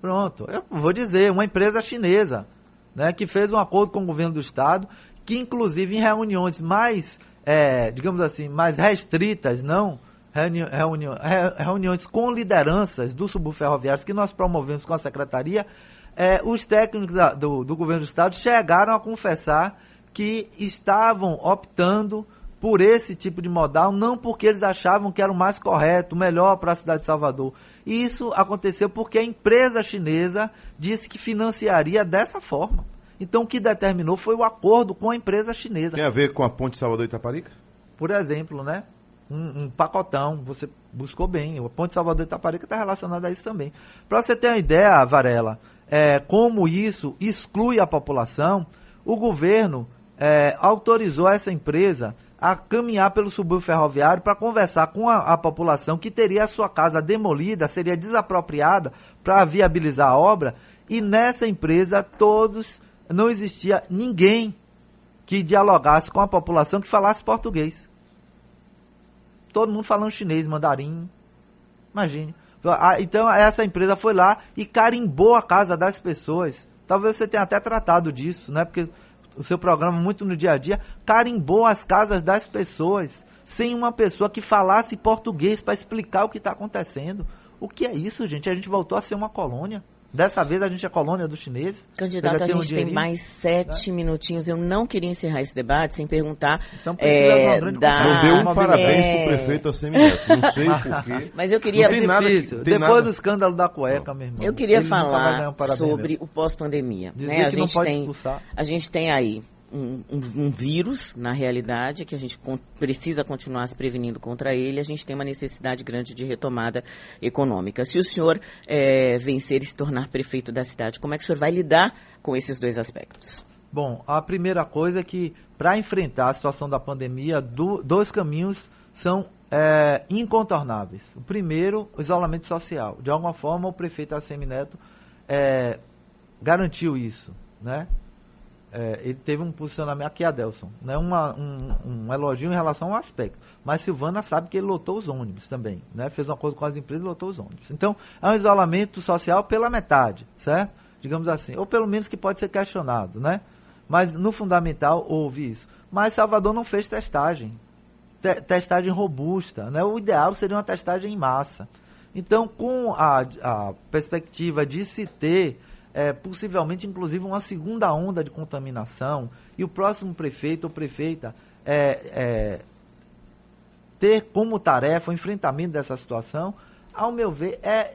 Pronto, eu vou dizer, uma empresa chinesa, né, que fez um acordo com o governo do estado, que inclusive em reuniões mais, é, digamos assim, mais restritas, não reuni reuni re- reuniões com lideranças do subúrbio ferroviário que nós promovemos com a secretaria, é, os técnicos da- do, do governo do estado chegaram a confessar que estavam optando por esse tipo de modal, não porque eles achavam que era o mais correto, o melhor para a cidade de Salvador. E isso aconteceu porque a empresa chinesa disse que financiaria dessa forma. Então o que determinou foi o acordo com a empresa chinesa. Tem a ver com a ponte Salvador Itaparica? Por exemplo, né? Um, um pacotão, você buscou bem. O Ponte Salvador Itaparica está relacionado a isso também. Para você ter uma ideia, Varela, é, como isso exclui a população, o governo é, autorizou essa empresa a caminhar pelo subúrbio ferroviário para conversar com a, a população que teria a sua casa demolida, seria desapropriada para viabilizar a obra. E nessa empresa, todos, não existia ninguém que dialogasse com a população que falasse português. Todo mundo falando chinês, mandarim. Imagine. Ah, Então essa empresa foi lá e carimbou a casa das pessoas. Talvez você tenha até tratado disso, né? Porque o seu programa muito no dia a dia carimbou as casas das pessoas sem uma pessoa que falasse português para explicar o que está acontecendo. O que é isso, gente? A gente voltou a ser uma colônia. Dessa vez a gente é colônia dos chineses. Candidato, a tem um gente tem dinheirinho. mais sete minutinhos. Eu não queria encerrar esse debate sem perguntar Então uma é, da... Eu dei um parabéns é, pro prefeito Assemineto. Não sei porquê. Mas eu queria... Não tem nada que- tem Depois nada. do escândalo da cueca, meu irmão. Eu queria falar um sobre mesmo. o pós-pandemia. Né? A, gente pode tem, expulsar. a gente tem aí um, um- vírus, na realidade, que a gente con- precisa continuar se prevenindo contra ele. A gente tem uma necessidade grande de retomada econômica. Se o senhor eh, vencer e se tornar prefeito da cidade, como é que o senhor vai lidar com esses dois aspectos? Bom, a primeira coisa é que, para enfrentar a situação da pandemia, do- dois caminhos são é, incontornáveis. O primeiro, o isolamento social. De alguma forma, o prefeito Assemineto é, garantiu isso, né? É, ele teve um posicionamento aqui, Adelson, né? Uma, um, um elogio em relação ao aspecto. Mas Silvana sabe que ele lotou os ônibus também, né? Fez um acordo com as empresas e lotou os ônibus. Então, é um isolamento social pela metade, certo? Digamos assim. Ou pelo menos que pode ser questionado, né? Mas no fundamental houve isso. Mas Salvador não fez testagem. Te- testagem robusta, né? O ideal seria uma testagem em massa. Então, com a, a perspectiva de se ter é, possivelmente, inclusive, uma segunda onda de contaminação e o próximo prefeito ou prefeita é, é, ter como tarefa o enfrentamento dessa situação, ao meu ver, é,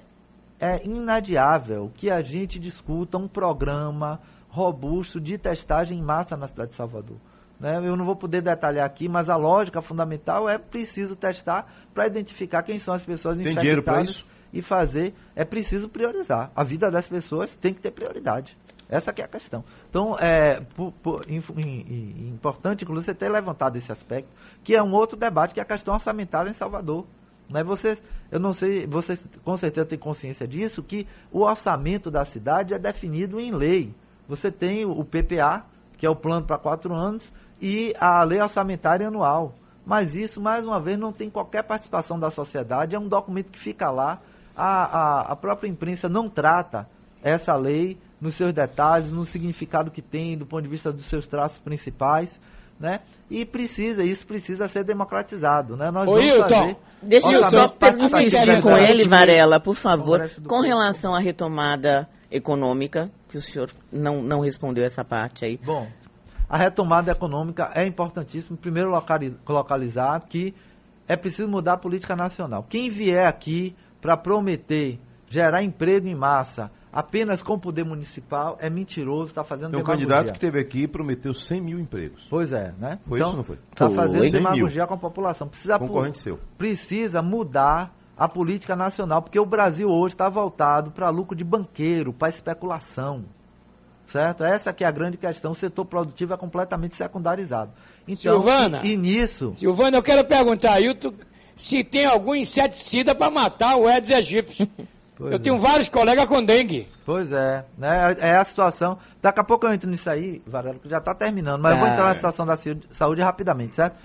é inadiável que a gente discuta um programa robusto de testagem em massa na cidade de Salvador. Né? Eu não vou poder detalhar aqui, mas a lógica fundamental é preciso testar para identificar quem são as pessoas Tem dinheiro pra infectadas isso? E fazer. É preciso priorizar. A vida das pessoas tem que ter prioridade. Essa que é a questão. Então, é por- por- in- in- importante, inclusive, você ter levantado esse aspecto, que é um outro debate, que é a questão orçamentária em Salvador. Né? Você, eu não sei, você com certeza tem consciência disso, que o orçamento da cidade é definido em lei. Você tem o PPA, que é o plano para quatro anos, e a lei orçamentária anual. Mas isso, mais uma vez, não tem qualquer participação da sociedade, é um documento que fica lá. A, a, a própria imprensa não trata essa lei nos seus detalhes, no significado que tem, do ponto de vista dos seus traços principais, né? E precisa, isso precisa ser democratizado, né? Nós Ô, Hilton, deixa eu só insistir com ele, Varela, por favor, com relação à retomada econômica, que o senhor não, não respondeu essa parte aí. Bom, a retomada econômica é importantíssimo. Primeiro, localizar que é preciso mudar a política nacional. Quem vier aqui para prometer gerar emprego em massa apenas com poder municipal é mentiroso, está fazendo Tem um demagogia. candidato que teve aqui e prometeu 100 mil empregos. Pois é, né? Foi então, isso ou não foi? Está fazendo demagogia com a população. Precisa, Concorrente seu. Precisa mudar a política nacional, porque o Brasil hoje está voltado para lucro de banqueiro, para especulação. Certo? Essa que é a grande questão. O setor produtivo é completamente secundarizado. Então, Silvana, e, e nisso... Silvana, eu quero perguntar, Ailton, se tem algum inseticida para matar o Aedes aegypti. Pois eu é. tenho vários colegas com dengue. Pois é, né? É a situação. Daqui a pouco eu entro nisso aí, Varela, que já está terminando, mas eu vou entrar na situação da saúde rapidamente, certo?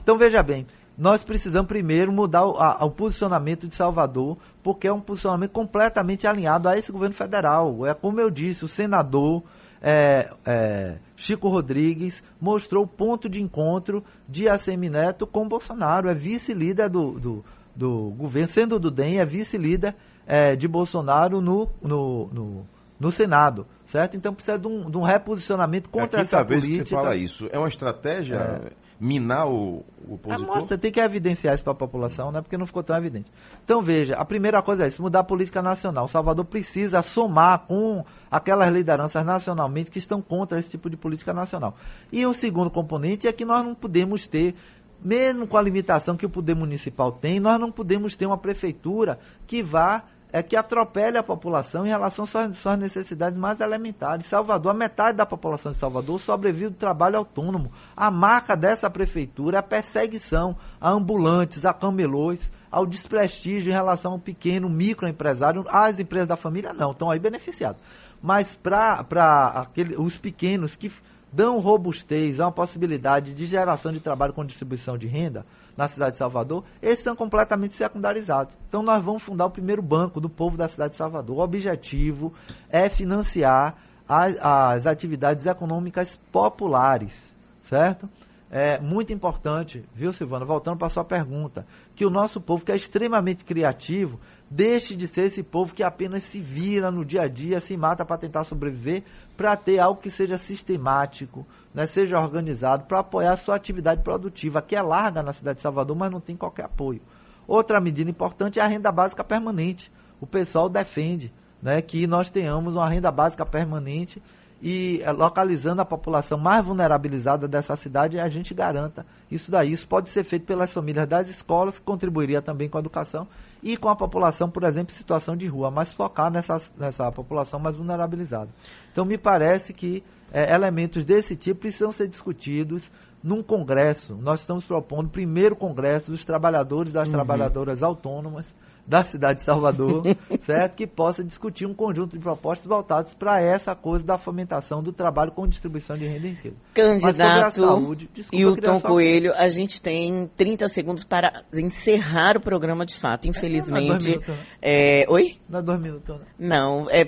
Então veja bem, nós precisamos primeiro mudar o, a, o, posicionamento de Salvador, porque é um posicionamento completamente alinhado a esse governo federal. É como eu disse, o senador é, é, Chico Rodrigues mostrou o ponto de encontro de Assemineto com Bolsonaro. É vice-líder do, do, do, governo, sendo do DEM, é vice-líder é, de Bolsonaro no, no, no, no, Senado, certo? Então precisa de um, de um reposicionamento é contra é essa vez política. que você fala isso. É uma estratégia é. Minar o, o opositor? É, mostra, tem que evidenciar isso para a população, né? porque não ficou tão evidente. Então veja, a primeira coisa é isso, mudar a política nacional. O Salvador precisa somar com aquelas lideranças nacionalmente que estão contra esse tipo de política nacional. E o segundo componente é que nós não podemos ter mesmo com a limitação que o poder municipal tem, nós não podemos ter uma prefeitura que vá é que atropele a população em relação às suas, suas necessidades mais elementares. Salvador, a metade da população de Salvador sobrevive do trabalho autônomo. A marca dessa prefeitura é a perseguição a ambulantes, a camelôs, ao desprestígio em relação ao pequeno, microempresário. As empresas da família não, estão aí beneficiadas. Mas para os pequenos que dão robustez a uma possibilidade de geração de trabalho com distribuição de renda, na cidade de Salvador, esses estão completamente secundarizados. Então nós vamos fundar o primeiro banco do povo da cidade de Salvador. O objetivo é financiar as, as atividades econômicas populares, certo? É muito importante, viu, Silvana? Voltando para a sua pergunta, que o nosso povo, que é extremamente criativo, deixe de ser esse povo que apenas se vira no dia a dia, se mata para tentar sobreviver, para ter algo que seja sistemático, né, seja organizado, para apoiar a sua atividade produtiva, que é larga na cidade de Salvador, mas não tem qualquer apoio. Outra medida importante é a renda básica permanente. O pessoal defende né, que nós tenhamos uma renda básica permanente e eh, localizando a população mais vulnerabilizada dessa cidade, a gente garanta isso daí. Isso pode ser feito pelas famílias das escolas, que contribuiria também com a educação, e com a população, por exemplo, em situação de rua, mas focar nessa, nessa população mais vulnerabilizada. Então, me parece que é, elementos desse tipo precisam ser discutidos num congresso. Nós estamos propondo o primeiro congresso dos trabalhadores e das uhum. trabalhadoras autônomas da cidade de Salvador, certo? Que possa discutir um conjunto de propostas voltadas para essa coisa da fomentação do trabalho com distribuição de renda e riqueza. Candidato saúde, Hilton Coelho, a gente tem 30 segundos para encerrar o programa de fato. Infelizmente. Não, não é, oi? Não é dois minutos, né? Não, é,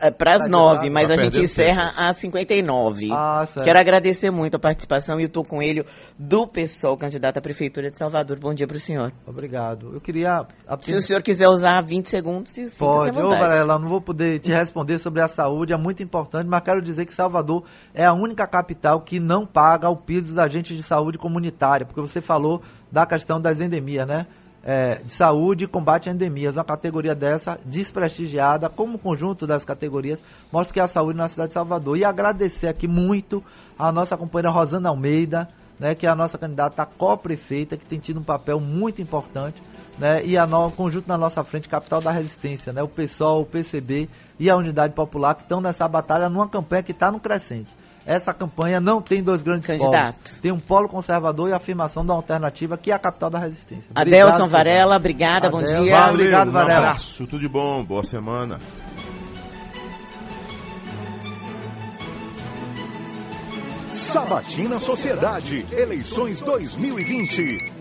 é para as nove, mas a gente encerra às 59. Ah, certo. Quero agradecer muito a participação, Hilton Coelho, do PSOL, candidato à Prefeitura de Salvador. Bom dia para o senhor. Obrigado. Eu queria. Se o senhor quiser usar 20 segundos, Pode. Ô, Varela, não vou poder te responder sobre a saúde, é muito importante, mas quero dizer que Salvador é a única capital que não paga o piso dos agentes de saúde comunitária, porque você falou da questão das endemias, né? É, de saúde e combate a endemias. Uma categoria dessa, desprestigiada, como conjunto das categorias, mostra que é a saúde na cidade de Salvador. E agradecer aqui muito a nossa companheira Rosana Almeida, né, que é a nossa candidata co-prefeita, que tem tido um papel muito importante né, e a no, conjunto na nossa frente, capital da resistência, né, o PSOL, o PCB e a Unidade Popular que estão nessa batalha numa campanha que está no crescente. essa campanha não tem dois grandes Candidato. polos. Tem um polo conservador e a afirmação da alternativa, que é a capital da resistência. Adelson Obrigado, Varela, obrigada, bom Adelson. dia. Valeu. Obrigado, um Varela. abraço, tudo de bom, boa semana. Sabatina Sociedade, eleições 2020.